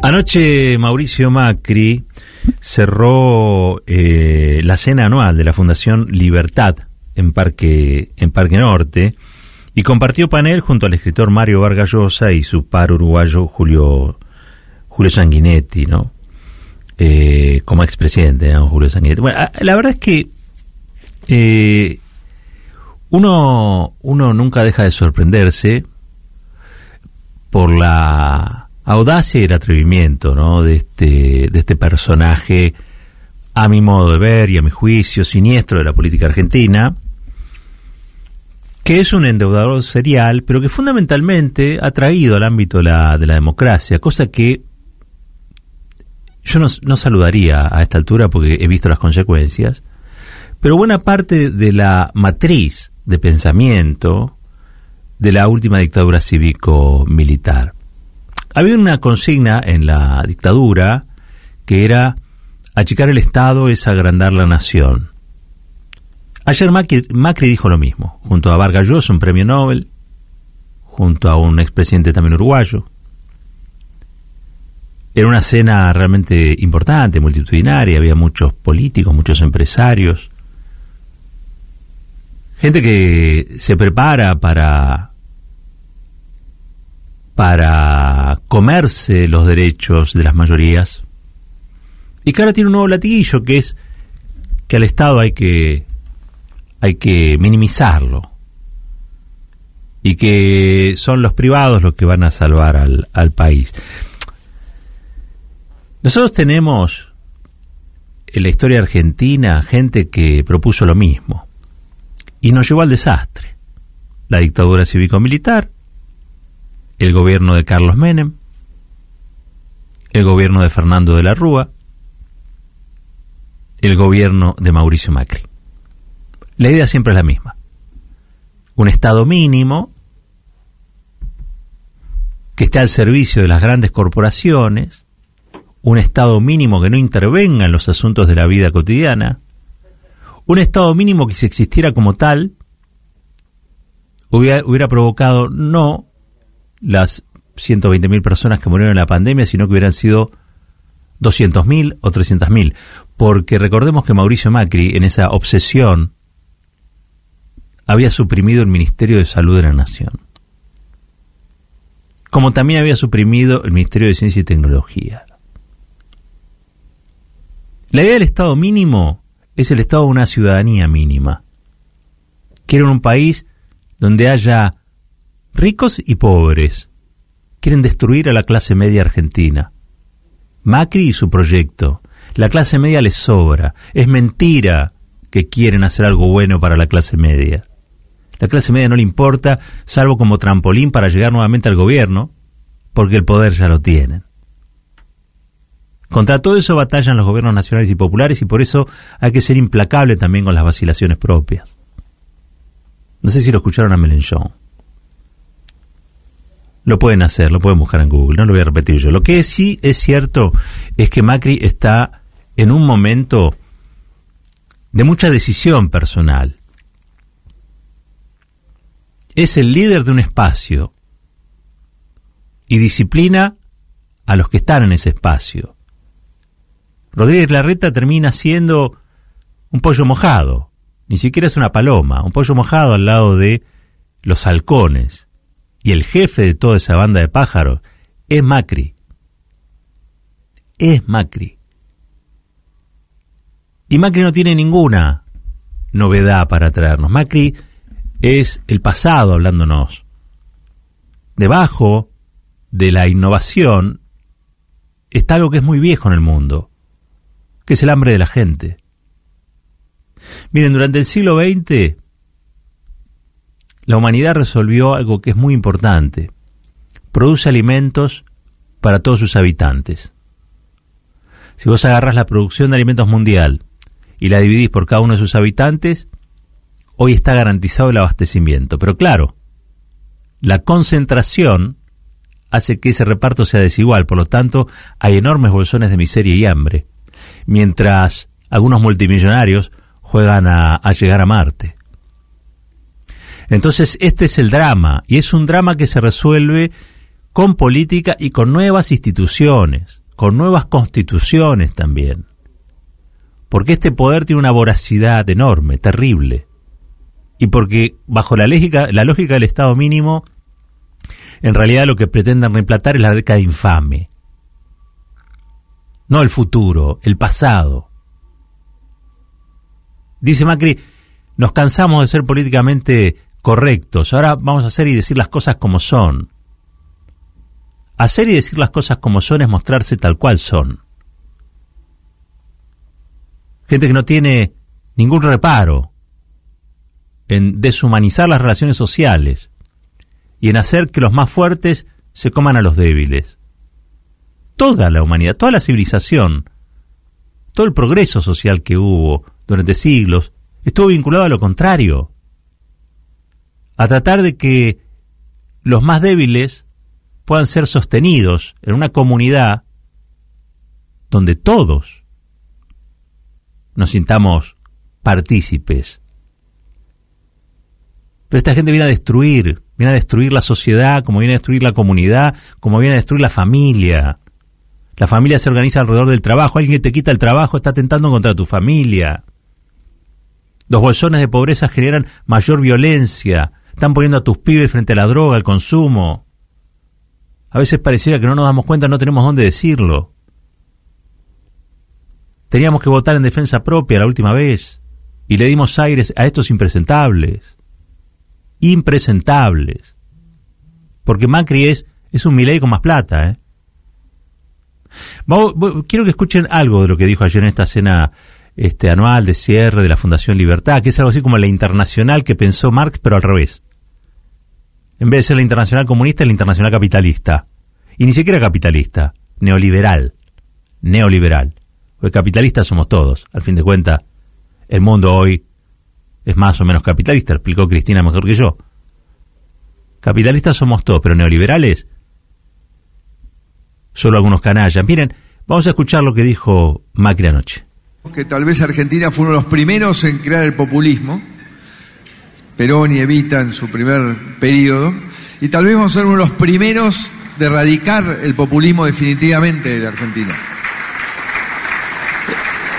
Anoche Mauricio Macri cerró eh, la cena anual de la Fundación Libertad en Parque, en Parque Norte y compartió panel junto al escritor Mario Vargas Llosa y su par uruguayo Julio, Julio Sanguinetti, ¿no? Eh, como expresidente, ¿no? Julio Sanguinetti. Bueno, la verdad es que eh, uno, uno nunca deja de sorprenderse por la audacia y el atrevimiento ¿no? de, este, de este personaje, a mi modo de ver y a mi juicio, siniestro de la política argentina, que es un endeudador serial, pero que fundamentalmente ha traído al ámbito de la, de la democracia, cosa que yo no, no saludaría a esta altura porque he visto las consecuencias, pero buena parte de la matriz de pensamiento de la última dictadura cívico-militar. Había una consigna en la dictadura que era achicar el Estado es agrandar la nación. Ayer Macri, dijo lo mismo, junto a Vargas Llosa, un premio Nobel, junto a un expresidente también uruguayo. Era una cena realmente importante, multitudinaria, había muchos políticos, muchos empresarios, gente que se prepara para para comerse los derechos de las mayorías y que ahora tiene un nuevo latiguillo que es que al Estado hay que hay que minimizarlo y que son los privados los que van a salvar al, al país. Nosotros tenemos en la historia argentina gente que propuso lo mismo y nos llevó al desastre. La dictadura cívico-militar, el gobierno de Carlos Menem, el gobierno de Fernando de la Rúa, el gobierno de Mauricio Macri. La idea siempre es la misma. Un Estado mínimo que esté al servicio de las grandes corporaciones, un Estado mínimo que no intervenga en los asuntos de la vida cotidiana, un Estado mínimo que si existiera como tal, hubiera, hubiera provocado no las 120.000 personas que murieron en la pandemia, sino que hubieran sido 200.000 o 300.000. Porque recordemos que Mauricio Macri, en esa obsesión, había suprimido el Ministerio de Salud de la Nación. Como también había suprimido el Ministerio de Ciencia y Tecnología. La idea del Estado mínimo es el Estado de una ciudadanía mínima. Quieren un país donde haya Ricos y pobres quieren destruir a la clase media argentina. Macri y su proyecto. La clase media les sobra. Es mentira que quieren hacer algo bueno para la clase media. La clase media no le importa, salvo como trampolín para llegar nuevamente al gobierno, porque el poder ya lo tienen. Contra todo eso batallan los gobiernos nacionales y populares y por eso hay que ser implacable también con las vacilaciones propias. No sé si lo escucharon a Melenchon. Lo pueden hacer, lo pueden buscar en Google, no lo voy a repetir yo. Lo que sí es cierto es que Macri está en un momento de mucha decisión personal. Es el líder de un espacio y disciplina a los que están en ese espacio. Rodríguez Larreta termina siendo un pollo mojado, ni siquiera es una paloma, un pollo mojado al lado de los halcones y el jefe de toda esa banda de pájaros es Macri. Es Macri. Y Macri no tiene ninguna novedad para traernos. Macri es el pasado hablándonos. Debajo de la innovación está algo que es muy viejo en el mundo, que es el hambre de la gente. Miren, durante el siglo XX la humanidad resolvió algo que es muy importante. Produce alimentos para todos sus habitantes. Si vos agarras la producción de alimentos mundial y la dividís por cada uno de sus habitantes, hoy está garantizado el abastecimiento. Pero claro, la concentración hace que ese reparto sea desigual, por lo tanto hay enormes bolsones de miseria y hambre, mientras algunos multimillonarios juegan a, a llegar a Marte. Entonces, este es el drama, y es un drama que se resuelve con política y con nuevas instituciones, con nuevas constituciones también. Porque este poder tiene una voracidad enorme, terrible. Y porque bajo la lógica, la lógica del Estado mínimo, en realidad lo que pretenden reemplatar es la década infame. No el futuro, el pasado. Dice Macri, nos cansamos de ser políticamente correctos, ahora vamos a hacer y decir las cosas como son. Hacer y decir las cosas como son es mostrarse tal cual son. Gente que no tiene ningún reparo en deshumanizar las relaciones sociales y en hacer que los más fuertes se coman a los débiles. Toda la humanidad, toda la civilización, todo el progreso social que hubo durante siglos, estuvo vinculado a lo contrario, a tratar de que los más débiles puedan ser sostenidos en una comunidad donde todos nos sintamos partícipes. Pero esta gente viene a destruir, viene a destruir la sociedad, como viene a destruir la comunidad, como viene a destruir la familia. La familia se organiza alrededor del trabajo, alguien que te quita el trabajo está atentando contra tu familia. Los bolsones de pobreza generan mayor violencia, están poniendo a tus pibes frente a la droga, al consumo. A veces pareciera que no nos damos cuenta, no tenemos dónde decirlo. Teníamos que votar en defensa propia la última vez y le dimos aires a estos impresentables. Impresentables. Porque Macri es, es un Milei con más plata, ¿eh? quiero que escuchen algo de lo que dijo ayer en esta cena este, anual de cierre de la Fundación Libertad, que es algo así como la internacional que pensó Marx, pero al revés. En vez de ser la internacional comunista, es la internacional capitalista. Y ni siquiera capitalista, neoliberal. Neoliberal. Porque capitalistas somos todos. Al fin de cuentas, el mundo hoy es más o menos capitalista, explicó Cristina mejor que yo. Capitalistas somos todos, pero neoliberales, solo algunos canallas. Miren, vamos a escuchar lo que dijo Macri anoche que tal vez Argentina fue uno de los primeros en crear el populismo, Perón y Evita en su primer periodo, y tal vez vamos a ser uno de los primeros de erradicar el populismo definitivamente de la Argentina.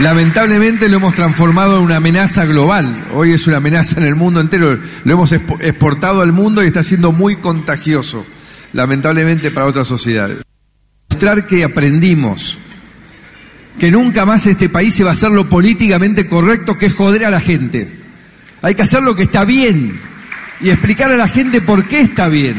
Lamentablemente lo hemos transformado en una amenaza global. Hoy es una amenaza en el mundo entero. Lo hemos exportado al mundo y está siendo muy contagioso, lamentablemente para otras sociedades. Mostrar que aprendimos que nunca más este país se va a hacer lo políticamente correcto, que es joder a la gente. Hay que hacer lo que está bien y explicar a la gente por qué está bien.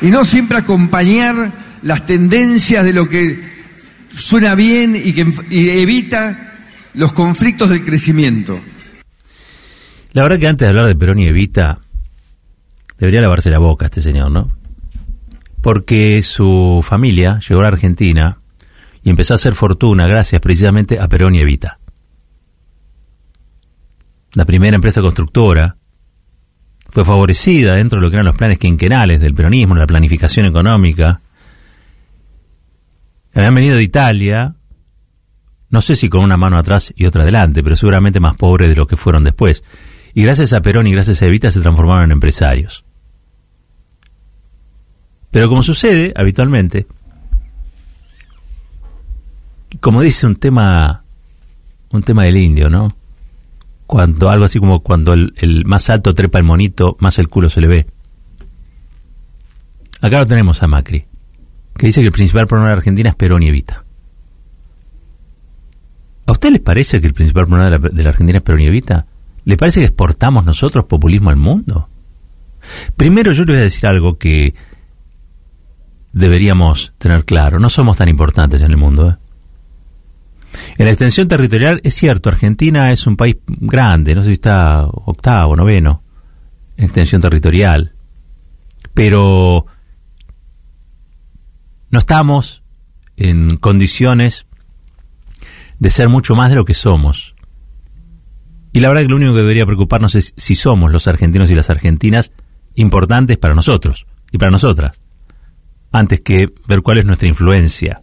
Y no siempre acompañar las tendencias de lo que suena bien y que evita los conflictos del crecimiento. La verdad que antes de hablar de Perón y Evita, debería lavarse la boca este señor, ¿no? Porque su familia llegó a la Argentina y empezó a hacer fortuna gracias precisamente a Perón y Evita. La primera empresa constructora fue favorecida dentro de lo que eran los planes quinquenales del peronismo, la planificación económica. Habían venido de Italia, no sé si con una mano atrás y otra adelante, pero seguramente más pobres de lo que fueron después. Y gracias a Perón y gracias a Evita se transformaron en empresarios. Pero como sucede habitualmente, como dice un tema, un tema del indio, ¿no? Cuando algo así como cuando el, más alto trepa el monito, más el culo se le ve. Acá lo tenemos a Macri, que dice que el principal problema de Argentina es Perón y Evita. ¿A usted les parece que el principal problema de la, de la Argentina es Perón y Evita? ¿Le parece que exportamos nosotros populismo al mundo? Primero yo le voy a decir algo que deberíamos tener claro. No somos tan importantes en el mundo. ¿eh? En la extensión territorial, es cierto, Argentina es un país grande, no sé si está octavo, noveno, en extensión territorial, pero no estamos en condiciones de ser mucho más de lo que somos. Y la verdad que lo único que debería preocuparnos es si somos los argentinos y las argentinas importantes para nosotros y para nosotras, antes que ver cuál es nuestra influencia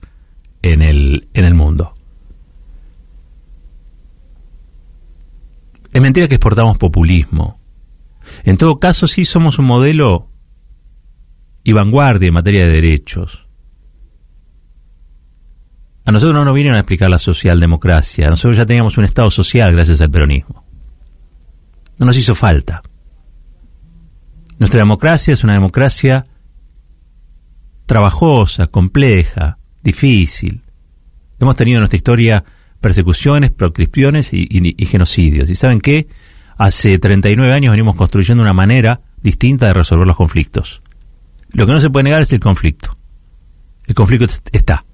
en el, en el mundo. Es mentira que exportamos populismo. En todo caso, sí somos un modelo y vanguardia en materia de derechos. A nosotros no nos vinieron a explicar la socialdemocracia, nosotros ya teníamos un Estado social gracias al peronismo. No nos hizo falta. Nuestra democracia es una democracia trabajosa, compleja, difícil. Hemos tenido en nuestra historia persecuciones, proscripciones y, genocidios. ¿Y saben qué? Hace 39 años venimos construyendo una manera distinta de resolver los conflictos. Lo que no se puede negar es el conflicto. El conflicto está.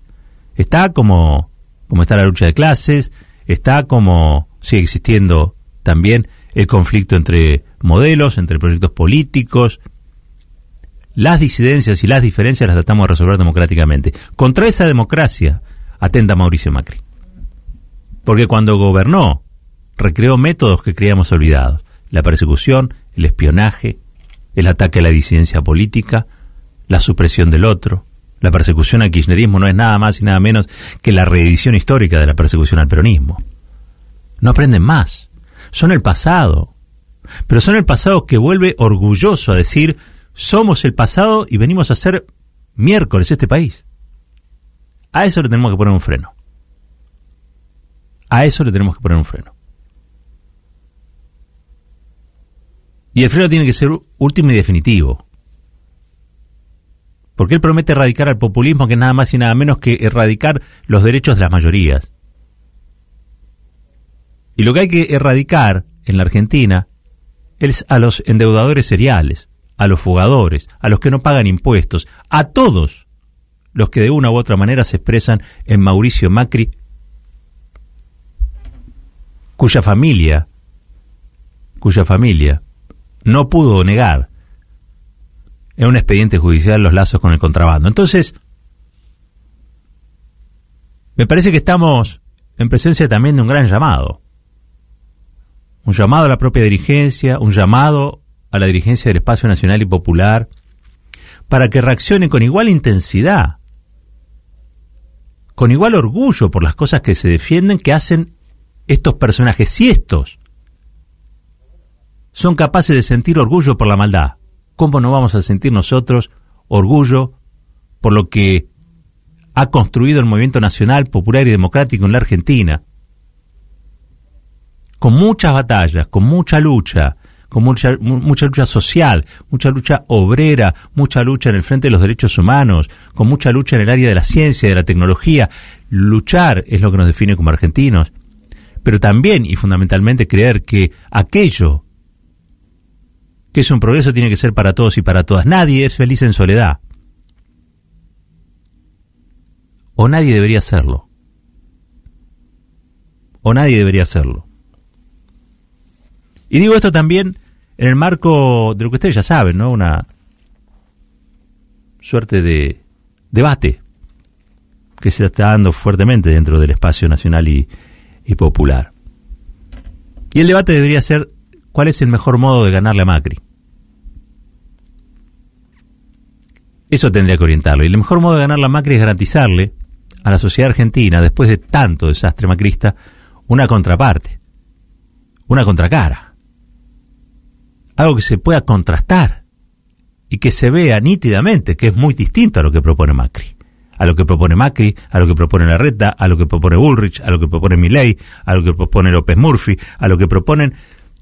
Está como, como está la lucha de clases, está como sigue existiendo también el conflicto entre modelos, entre proyectos políticos. Las disidencias y las diferencias las tratamos de resolver democráticamente. Contra esa democracia atenta Mauricio Macri. Porque cuando gobernó, recreó métodos que creíamos olvidados. La persecución, el espionaje, el ataque a la disidencia política, la supresión del otro. La persecución al kirchnerismo no es nada más y nada menos que la reedición histórica de la persecución al peronismo. No aprenden más. Son el pasado. Pero son el pasado que vuelve orgulloso a decir, somos el pasado y venimos a ser miércoles este país. A eso le tenemos que poner un freno. A eso le tenemos que poner un freno. Y el freno tiene que ser último y definitivo. Porque él promete erradicar al populismo, que es nada más y nada menos que erradicar los derechos de las mayorías. Y lo que hay que erradicar en la Argentina es a los endeudadores seriales, a los fugadores, a los que no pagan impuestos, a todos los que de una u otra manera se expresan en Mauricio Macri, cuya familia, cuya familia no pudo negar en un expediente judicial los lazos con el contrabando. Entonces, me parece que estamos en presencia también de un gran llamado. Un llamado a la propia dirigencia, un llamado a la dirigencia del Espacio Nacional y Popular, para que reaccione con igual intensidad, con igual orgullo por las cosas que se defienden que hacen estos personajes. Si estos son capaces de sentir orgullo por la maldad, ¿cómo no vamos a sentir nosotros orgullo por lo que ha construido el movimiento nacional, popular y democrático en la Argentina? Con muchas batallas, con mucha lucha, con mucha, mucha lucha social, mucha lucha obrera, mucha lucha en el frente de los derechos humanos, con mucha lucha en el área de la ciencia, de la tecnología. Luchar es lo que nos define como argentinos. Pero también y fundamentalmente creer que aquello que es un progreso tiene que ser para todos y para todas. Nadie es feliz en soledad. O nadie debería serlo. O nadie debería serlo. Y digo esto también en el marco de lo que ustedes ya saben, ¿no? Una suerte de debate que se está dando fuertemente dentro del espacio nacional y, y popular. Y el debate debería ser cuál es el mejor modo de ganarle a Macri. Eso tendría que orientarlo. Y el mejor modo de ganar la Macri es garantizarle a la sociedad argentina, después de tanto desastre macrista, una contraparte, una contracara. Algo que se pueda contrastar y que se vea nítidamente que es muy distinto a lo que propone Macri. A lo que propone Macri, a lo que propone Larreta, a lo que propone Bullrich, a lo que propone Milley, a lo que propone López Murphy, a lo que proponen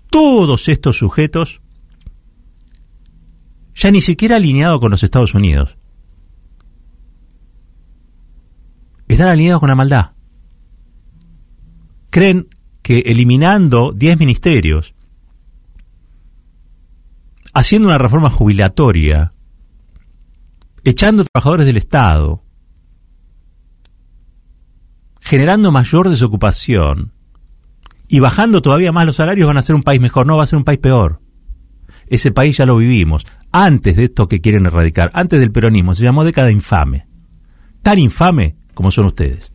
todos estos sujetos ya ni siquiera alineado con los Estados Unidos. Están alineados con la maldad. Creen que eliminando 10 ministerios, haciendo una reforma jubilatoria, echando trabajadores del Estado, generando mayor desocupación y bajando todavía más los salarios van a ser un país mejor, no va a ser un país peor. Ese país ya lo vivimos antes de esto que quieren erradicar, antes del peronismo, se llamó década infame. Tan infame como son ustedes.